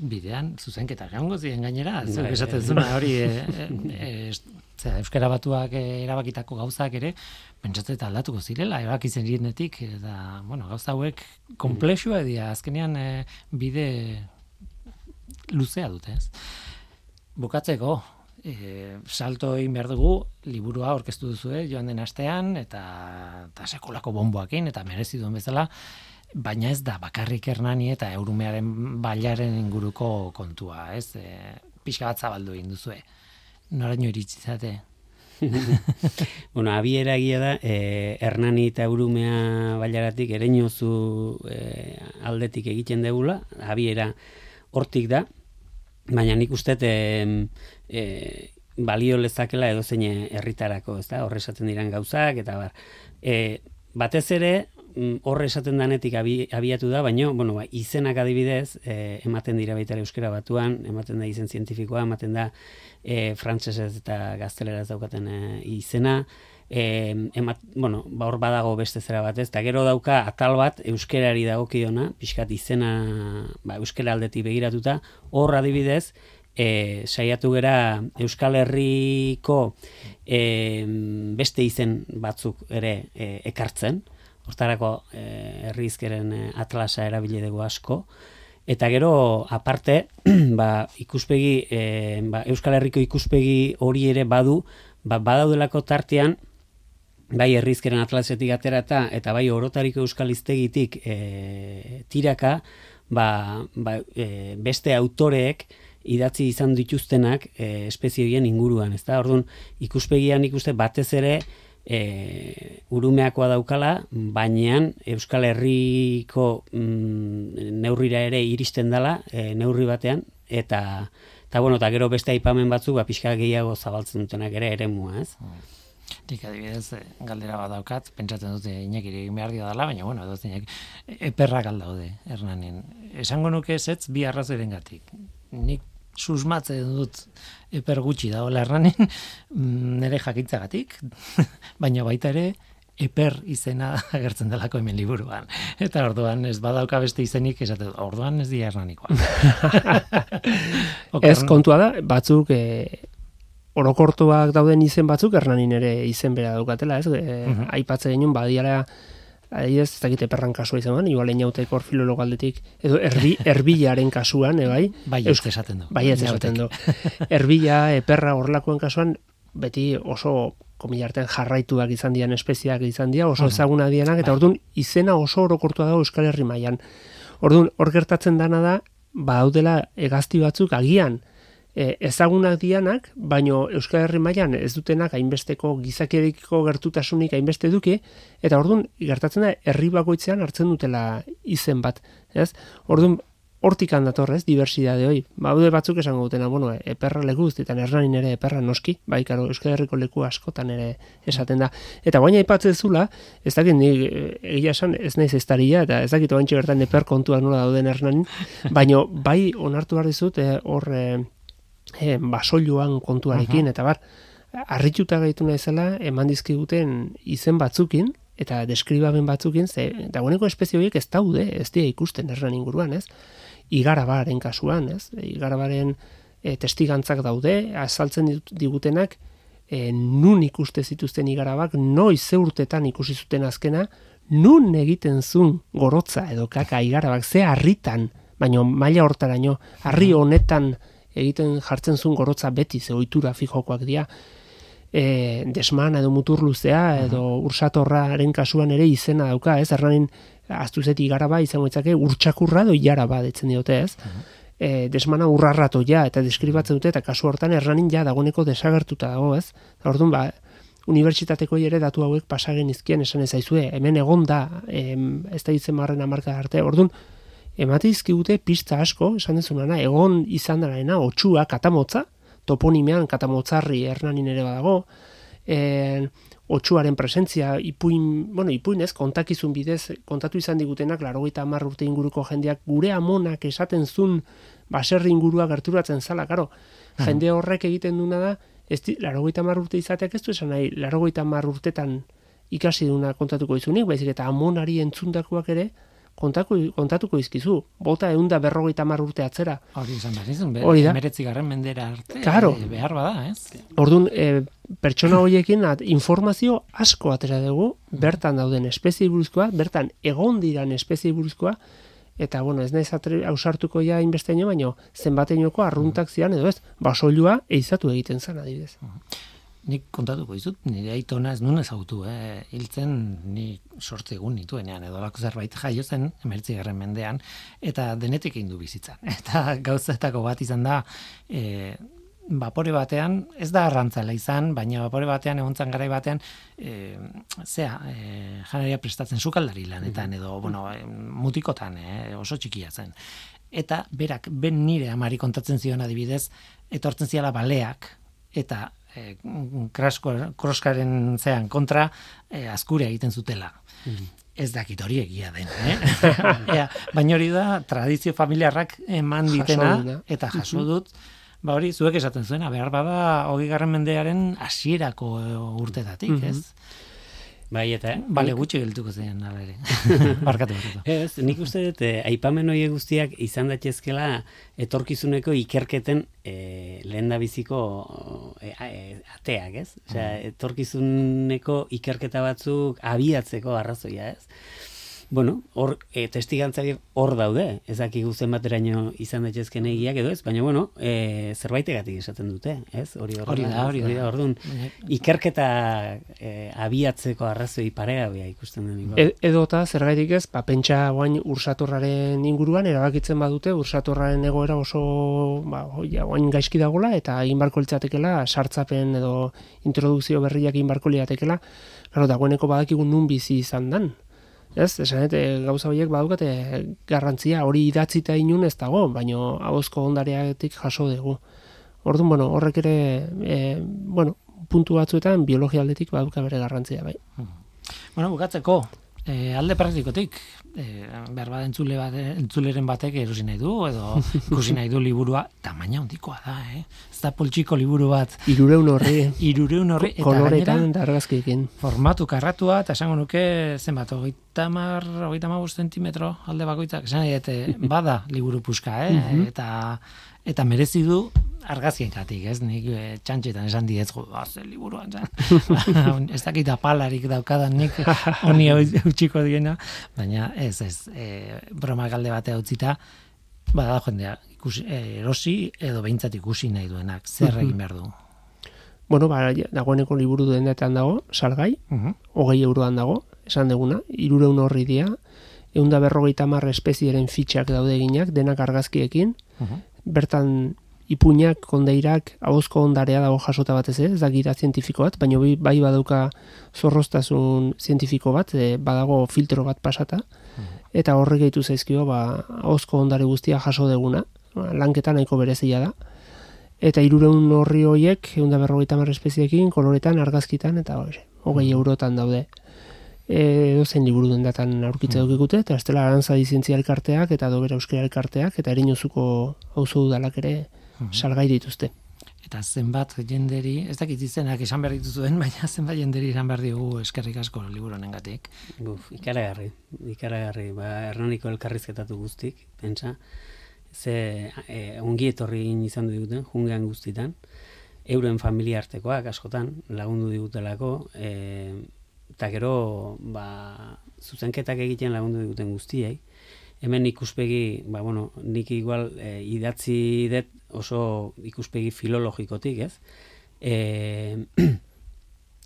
bidean zuzenketa egongo zien gainera, bai, esaten zuna hori e, e, e, euskara batuak erabakitako gauzak ere pentsatzen eta aldatuko zirela erabaki zen dienetik eta bueno, gauza hauek komplexua edia azkenean bide luzea dute, ez? Bukatzeko E, salto egin behar dugu, liburua orkestu duzu, joan den astean, eta, eta sekulako bomboakin, eta merezi duen bezala, baina ez da bakarrik hernani eta eurumearen bailaren inguruko kontua, ez? E, pixka bat zabaldu egin duzue. Noraino iritsi zate? bueno, abiera egia da, e, hernani eta eurumea bailaratik ereinozu e, aldetik egiten degula, abiera hortik da, baina nik uste e, e, balio lezakela edo zein herritarako, ez da, horre esaten diran gauzak, eta bar. E, batez ere, horre esaten danetik abiatu da, baina bueno, ba, izenak adibidez, e, ematen dira baita euskera batuan, ematen da izen zientifikoa, ematen da e, frantsesez eta gazteleraz daukaten e, izena, e, emat, bueno, ba, hor badago beste zera batez, eta gero dauka atal bat euskerari dagokiona, pixkat izena ba, euskera aldetik begiratuta, hor adibidez, e, saiatu gera Euskal Herriko e, beste izen batzuk ere e, ekartzen, hortarako e, herrizkeren e, atlasa erabili dugu asko. Eta gero, aparte, ba, ikuspegi, e, ba, Euskal Herriko ikuspegi hori ere badu, ba, badaudelako tartean, bai herrizkeren atlasetik atera eta, bai orotariko Euskal Iztegitik e, tiraka, ba, ba, e, beste autoreek, idatzi izan dituztenak e, espezioien inguruan, ezta? Orduan, ikuspegian ikuste batez ere e, urumeakoa daukala, baina Euskal Herriko mm, neurrira ere iristen dela, e, neurri batean, eta eta bueno, eta gero beste aipamen batzuk, ba, pixka gehiago zabaltzen dutenak ere ere mua, ez? Nik adibidez, eh, galdera bat daukat, pentsatzen dute inakiri egin behar dela, baina bueno, edo zeinak, eperrak aldaude, Hernanin. Esango nuke ez ez bi arrazoiren gatik. Nik susmatzen dut eper gutxi da, hola Hernanin, mm, nire jakintzagatik, baina baita ere, eper izena agertzen delako hemen liburuan. Eta orduan ez badauka beste izenik esate orduan ez dira hernanikoa. Ez kontua da, batzuk e, orokortuak dauden izen batzuk Hernanin ere izen bera daukatela, ez? E, Mhm. Aipatze genuen badiara Adibidez, ez dakite perran kasua izan ban, igual inauteko hor filologo aldetik, edo erbi, erbilaren kasuan, e, bai? Bai, Eusk- ez esaten du. Bai, ez esaten du. Erbila, eperra horrelakoen kasuan, beti oso komilartean jarraituak izan dian espeziak izan dira, oso ezaguna dianak, eta Bai. orduan izena oso orokortua dago Euskal Herri mailan. Orduan, hor gertatzen dana da, badaudela hegazti batzuk agian, e, ezagunak dianak, baino Euskal Herri mailan ez dutenak hainbesteko gizakiediko gertutasunik hainbeste eduki, eta orduan gertatzen da herri bakoitzean hartzen dutela izen bat, ez? Orduan hortik dator, ez, diversidade hoi. Baude batzuk esango dutena, bueno, eperra leku guztietan erranin ere eperra noski, bai, karo, Euskal Herriko leku askotan ere esaten da. Eta baina aipatzen zula, ez dakit ni eh, egia esan ez naiz estaria, eta ez dakit oantxe bertan eper kontuak nola dauden ernanin, baino bai onartu behar dizut, eh, hor eh, eh, basoiluan kontuarekin, eta bar, harrituta gaitu naizela eman dizkiguten izen batzukin, eta deskribaben batzukin, ze dagoeneko espezie horiek ez daude, ez dira ikusten erran inguruan, ez? Igarabaren kasuan, ez? Igarabaren e, testigantzak daude, azaltzen digutenak, e, nun ikuste zituzten igarabak, noiz ze urtetan ikusi zuten azkena, nun egiten zun gorotza edo kaka igarabak, ze harritan, baino maila hortaraino, harri honetan egiten jartzen zuen gorotza beti, ze ohitura fijokoak dira, e, desman edo mutur luzea edo ursatorraren kasuan ere izena dauka, ez? Erranin astuzeti igaraba izango itzake urtsakurra edo ilaraba detzen diote, ez? E, desmana urrarrato ja eta deskribatzen dute eta kasu hortan erranin ja dagoneko desagertuta dago, ez? Eta Orduan ba unibertsitateko ere datu hauek pasagen izkien esan ezaizue, hemen egon da, em, ez da izen marren amarka arte, orduan, emate izkigute pista asko, esan dezunana, egon izan daraena, otxua, katamotza, toponimean katamotzarri hernanin ere badago, e, otxuaren presentzia, ipuin, bueno, ipuin ez, kontakizun bidez, kontatu izan digutenak, larogeita hamar urte inguruko jendeak, gure amonak esaten zun, baserri ingurua gerturatzen zala, karo, jende horrek egiten duna da, ez di, hamar urte izateak ez du esan nahi, hamar urtetan ikasi duna kontatuko izunik, baizik eta amonari entzundakoak ere, kontako, kontatuko izkizu, bota eunda berrogeita hamar urte atzera, Hori izan behar izan, be, Hori da. emeretzigarren mendera arte, Claro. eh, behar bada, ez? Orduan, e, pertsona horiekin informazio asko atera dugu, bertan dauden espezie buruzkoa, bertan egon diran espezie buruzkoa, eta, bueno, ez naiz ausartuko ja inbesteino, baino, zenbateinoko arruntak zian, edo ez, basoilua eizatu egiten zen, adibidez. Nik kontatuko dizut, nire aitona ez nun ezagutu, eh? hiltzen ni sortze egun nituenean, edo lako zerbait jaio zen, emertzi garren mendean, eta denetik du bizitzan. Eta gauzetako bat izan da, e, bapore batean, ez da arrantzala izan, baina bapore batean, egontzan garai batean, e, zea, e, janaria prestatzen sukaldari lanetan, edo, bueno, e, mutikotan, eh, oso txikia zen. Eta berak, ben nire amari kontatzen zion adibidez, etortzen ziala baleak, eta e, krasko, kroskaren zean kontra e, azkure egiten zutela. Ez dakit hori egia den, eh? Ea, baina hori da tradizio familiarrak eman ditena eta jaso dut Ba hori, zuek esaten zuena, behar bada, hogei garren mendearen hasierako eh, urtetatik, Mhm. ez? Bai, eta... Bale, gutxi geltuko zen, ala ere. barkatu, barkatu. Ez, nik uste dut, eh, aipamen horiek guztiak izan daitezkela etorkizuneko ikerketen eh, lehen da biziko eh, eh, ateak, ez? Osea, etorkizuneko ikerketa batzuk abiatzeko arrazoia, ez? Bueno, hor e, testigantzari hor daude, ez dakigu zenbateraino izan daitezken egiak edo ez, baina bueno, e, zerbaitegatik esaten dute, ez? Hori Hori da, hori da. Orduan, ikerketa e, abiatzeko arrazoi paregabea ikusten den. E, edota zergaitik ez, ba, pentsa guain ursatorraren inguruan erabakitzen badute ursatorraren egoera oso ba, ja, guain gaizki dagola eta egin barko litzatekela sartzapen edo introdukzio berriak egin barko liatekela, Claro, dagoeneko badakigu nun bizi izan dan. Ez, esan e, gauza horiek badukate garrantzia hori idatzita inun ez dago, baino ahozko ondareatik jaso dugu. Orduan, bueno, horrek ere, e, bueno, puntu batzuetan biologia aldetik baduka bere garrantzia, bai. Bueno, bukatzeko, e, alde praktikotik, e, behar bat entzule bat, entzuleren batek erosi nahi du, edo ikusi nahi du liburua, tamaina handikoa da, eh? Ez da poltsiko liburu bat. Irureun horri. Irureun horri. Eta Koloretan gainera, da argazkiekin. formatu karratua, eta esango nuke, zenbat, hogeita mar, hogeita mar zentimetro alde bakoitzak, esan nahi, dute, bada liburu puska, eh? eta eta merezi du argazkien gatik, ez? Nik e, txantxetan esan dietzu, ba, ze liburuan, zan. ez dakit apalarik daukadan nik honi utxiko diena, baina ez, ez, e, broma galde batea utzita, bada jendea, ikusi, e, erosi edo behintzat ikusi nahi duenak, zer egin behar du. Bueno, ba, dagoeneko liburu dendetan dago, salgai, Mhm. hogei euroan dago, esan deguna, irureun horri dia, eunda berrogeita mar espezieren fitxak daude eginak, denak argazkiekin, Mhm. bertan ipuinak, kondeirak, ahozko ondarea dago jasota batez ez, ez da gira zientifiko bat, baina bai, badauka zorroztasun zientifiko bat, e, badago filtro bat pasata, eta horrek gehitu zaizkio, ba, ahozko ondare guztia jaso deguna, ba, lanketa nahiko berezia da, eta irureun horri horiek, eunda berrogeita mar espeziekin, koloretan, argazkitan, eta hori, hogei eurotan daude. E, dozen liburu dendatan aurkitza dukikute, eta estela arantza dizientzia elkarteak, eta dobera euskera elkarteak, eta erinozuko auzo udalak ere salgai dituzte. Eta zenbat jenderi, ez dakit izenak esan behar dituzuen, baina zenbat jenderi esan behar digu eskerrik asko liburu honengatik. Buf, ikaragarri, ikaragarri, ba, Hernaniko elkarrizketatu guztik, pentsa, ze e, ongi etorri egin izan du diguten, jungean guztitan, euren familia artekoak askotan lagundu digutelako, e, eta gero, ba, zuzenketak egiten lagundu diguten guztiei, hemen ikuspegi, ba, bueno, nik igual e, idatzi dut oso ikuspegi filologikotik, ez? E,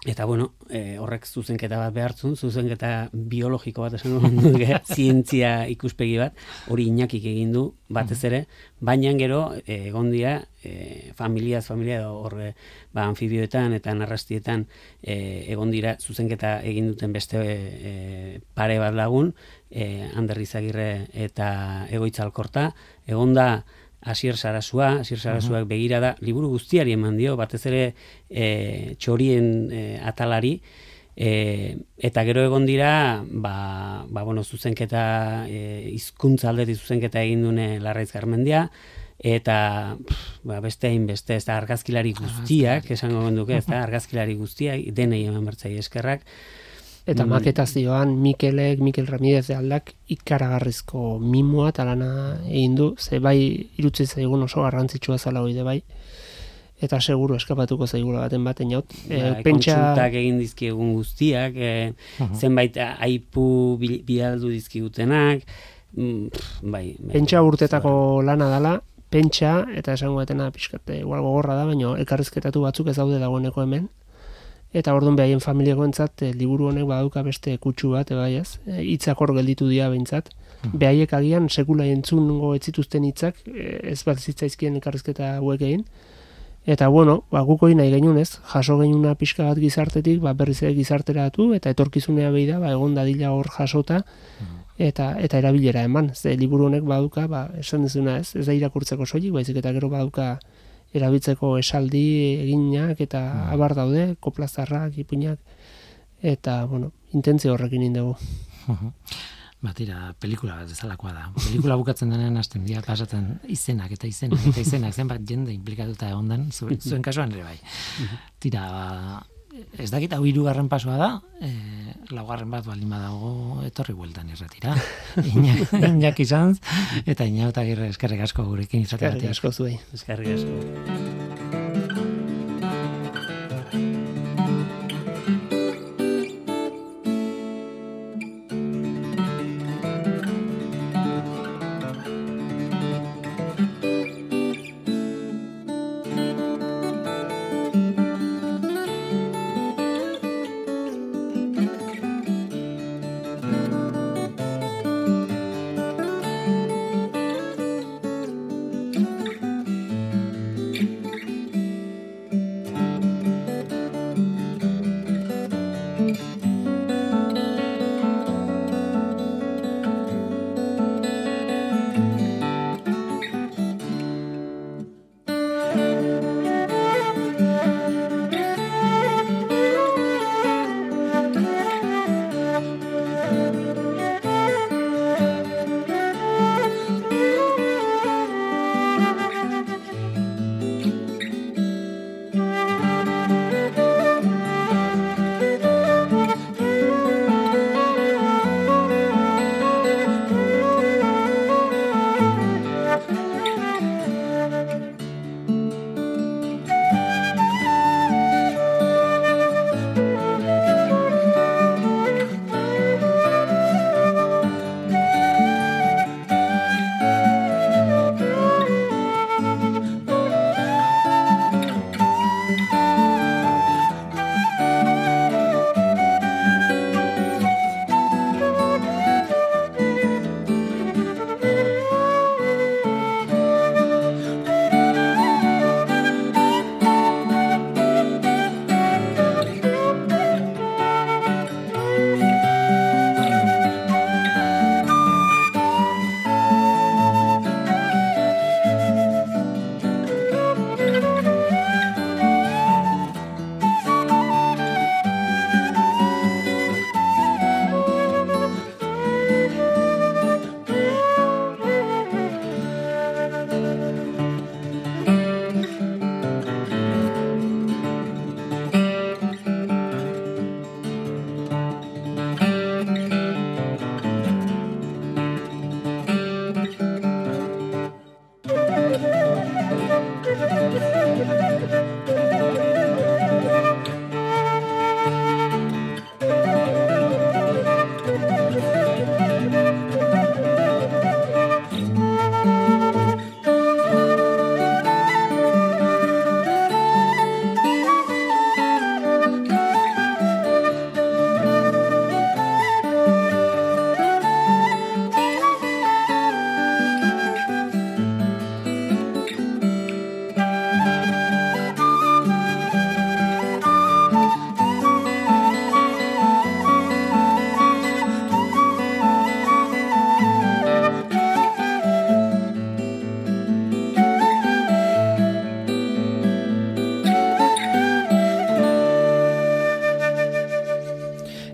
Eta bueno, e, horrek zuzenketa bat behartzun, zuzenketa biologiko bat esan nuke, zientzia ikuspegi bat, hori inakik egin du batez ere, baina gero egon dira e, familiaz familia edo horre ba, anfibioetan eta narrastietan e, egon dira zuzenketa egin duten beste e, pare bat lagun, e, Ander Izagirre eta Egoitza Alkorta, egon da Asier Sarasua, Asier Sarasuak begira da, liburu guztiari eman dio, batez ere e, txorien e, atalari, e, eta gero egon dira, ba, ba bueno, zuzenketa, e, izkuntza aldetik zuzenketa egin dune Larraiz Garmendia, eta pff, ba, beste hain beste, ez da argazkilari guztiak, esango genduke, ez da argazkilari guztiak, denei eman bertzai eskerrak, Eta Mm. maketazioan Mikelek, Mikel Ramirez de aldak ikaragarrizko mimoa eta lana egin du, ze bai irutzi zaigun oso garrantzitsua zala hori de bai, eta seguru eskapatuko zaigula baten baten jaut. E, Ba, pentsa, kontsultak egin dizkiegun guztiak, e, zenbait aipu bialdu dizkigutenak, mm, pff, bai, bai. pentsa urtetako lana dala, pentsa, eta esango etena pixkate, igual gogorra da, baina elkarrizketatu batzuk ez daude dagoeneko hemen, eta orduan behaien familiakoentzat e, liburu honek badauka beste kutsu bat, e, bai ez, e, hitzak hor gelditu dira behintzat, behaiek agian sekula entzungo ez zituzten hitzak, ez bat zitzaizkien elkarrizketa hauek egin, Eta bueno, ba, guk hori nahi genuen ez, jaso genuna pixka bat gizartetik, ba, berriz ere gizarteratu, eta etorkizunea behi da, ba, egon dadila hor jasota, eta eta erabilera eman. Ze liburu honek baduka, ba, esan dizuna ez, ez da irakurtzeko soilik, baizik eta gero baduka erabiltzeko esaldi eginak eta abar daude, koplazarrak, ipuinak, eta, bueno, intentzio horrekin indegu. Batira, pelikula bat ezalakoa da. Pelikula bukatzen denean hasten dira pasatzen izenak eta izenak eta izenak zenbat jende implikatuta egon den, zu- zuen kasuan ere bai. Tira, ez dakit hau hirugarren pasoa da, e, laugarren bat baldin badago etorri bueltan irratira. Iñak, Iñak izan, eta Iñak eta eskerrik asko gurekin Eskerrik izateatik. asko zuei. Eskerrik asko.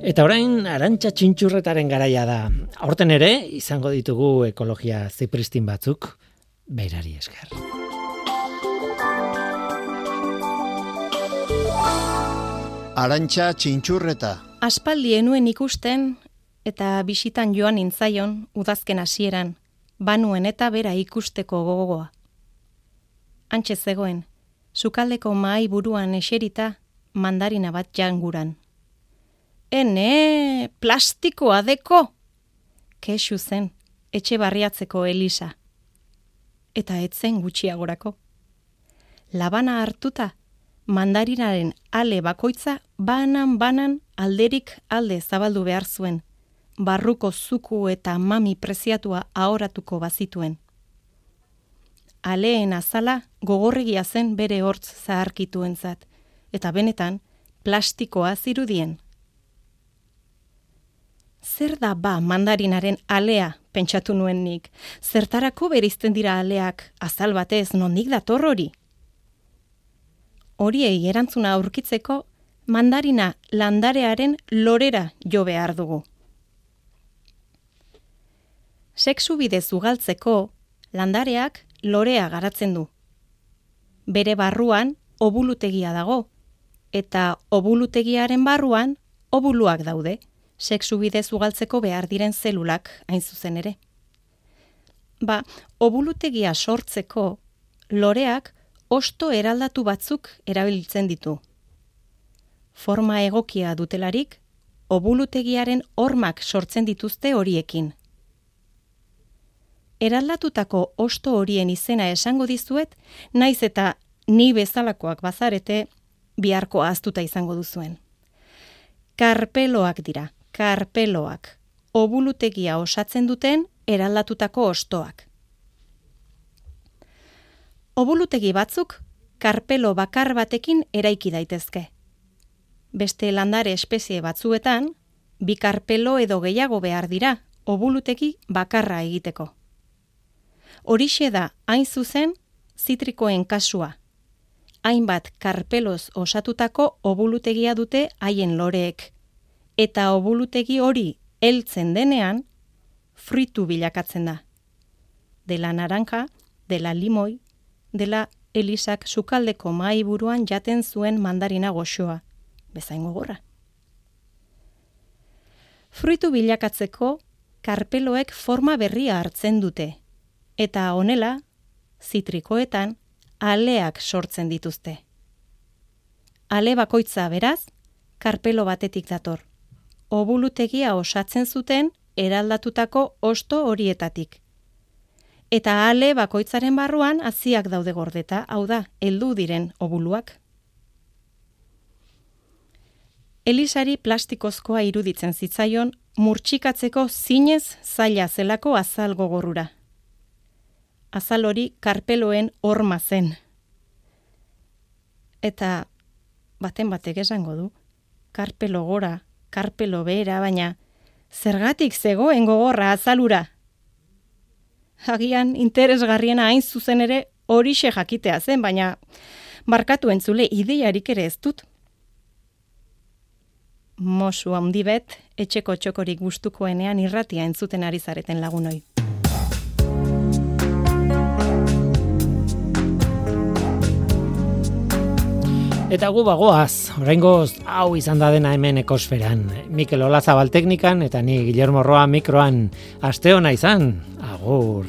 Eta orain arantxa txintxurretaren garaia da. Horten ere, izango ditugu ekologia zipristin batzuk, berari esker. Arantxa txintxurreta. Aspaldi enuen ikusten eta bisitan joan nintzaion udazken hasieran, banuen eta bera ikusteko gogoa. Antxe zegoen, sukaldeko mahai buruan eserita mandarina bat janguran. Ene, plastikoa deko! Kesu zen, etxe barriatzeko Elisa. Eta etzen gutxiagorako. Labana hartuta, mandarinaren ale bakoitza banan-banan alderik alde zabaldu behar zuen, barruko zuku eta mami preziatua ahoratuko bazituen. Aleen azala gogorregia zen bere hortz zaharkituentzat, eta benetan plastikoa zirudien. Zer da ba mandarinaren alea, pentsatu nuen nik, zertarako berizten dira aleak azal batez nondik dator hori? Horiei erantzuna aurkitzeko mandarina landarearen lorera jo behar dugu. Sexu bidez ugaltzeko landareak lorea garatzen du. Bere barruan obulutegia dago eta obulutegiaren barruan obuluak daude, sexu bidez ugaltzeko behar diren zelulak hain zuzen ere. Ba, obulutegia sortzeko loreak osto eraldatu batzuk erabiltzen ditu. Forma egokia dutelarik, obulutegiaren hormak sortzen dituzte horiekin. Eraldatutako osto horien izena esango dizuet, naiz eta ni bezalakoak bazarete biharko aztuta izango duzuen. Karpeloak dira, karpeloak, obulutegia osatzen duten eraldatutako ostoak. Obulutegi batzuk karpelo bakar batekin eraiki daitezke. Beste landare espezie batzuetan, bi karpelo edo gehiago behar dira obulutegi bakarra egiteko. Horixe da hain zuzen zitrikoen kasua. Hainbat karpeloz osatutako obulutegia dute haien loreek. Eta obulutegi hori heltzen denean, fritu bilakatzen da. Dela naranja, dela limoi, dela Elisak sukaldeko mai buruan jaten zuen mandarina goxoa, bezain gogorra. Fruitu bilakatzeko, karpeloek forma berria hartzen dute, eta honela, zitrikoetan, aleak sortzen dituzte. Ale bakoitza beraz, karpelo batetik dator. Obulutegia osatzen zuten eraldatutako osto horietatik eta ale bakoitzaren barruan haziak daude gordeta, hau da, heldu diren obuluak. Elisari plastikozkoa iruditzen zitzaion murtsikatzeko zinez zaila zelako azal gogorura. Azal hori karpeloen horma zen. Eta baten batek esango du, karpelo gora, karpelo behera, baina zergatik zegoen gogorra azalura, agian interesgarriena hain zuzen ere horixe jakitea zen, baina markatu entzule ideiarik ere ez dut. Mosu handi bet, etxeko txokorik gustukoenean irratia entzuten ari zareten lagunoi. Eta gu bagoaz, oraingoz hau izan da dena hemen ekosferan. Mikel Olazabal teknikan eta ni Guillermo Roa mikroan aste ona izan. Agur.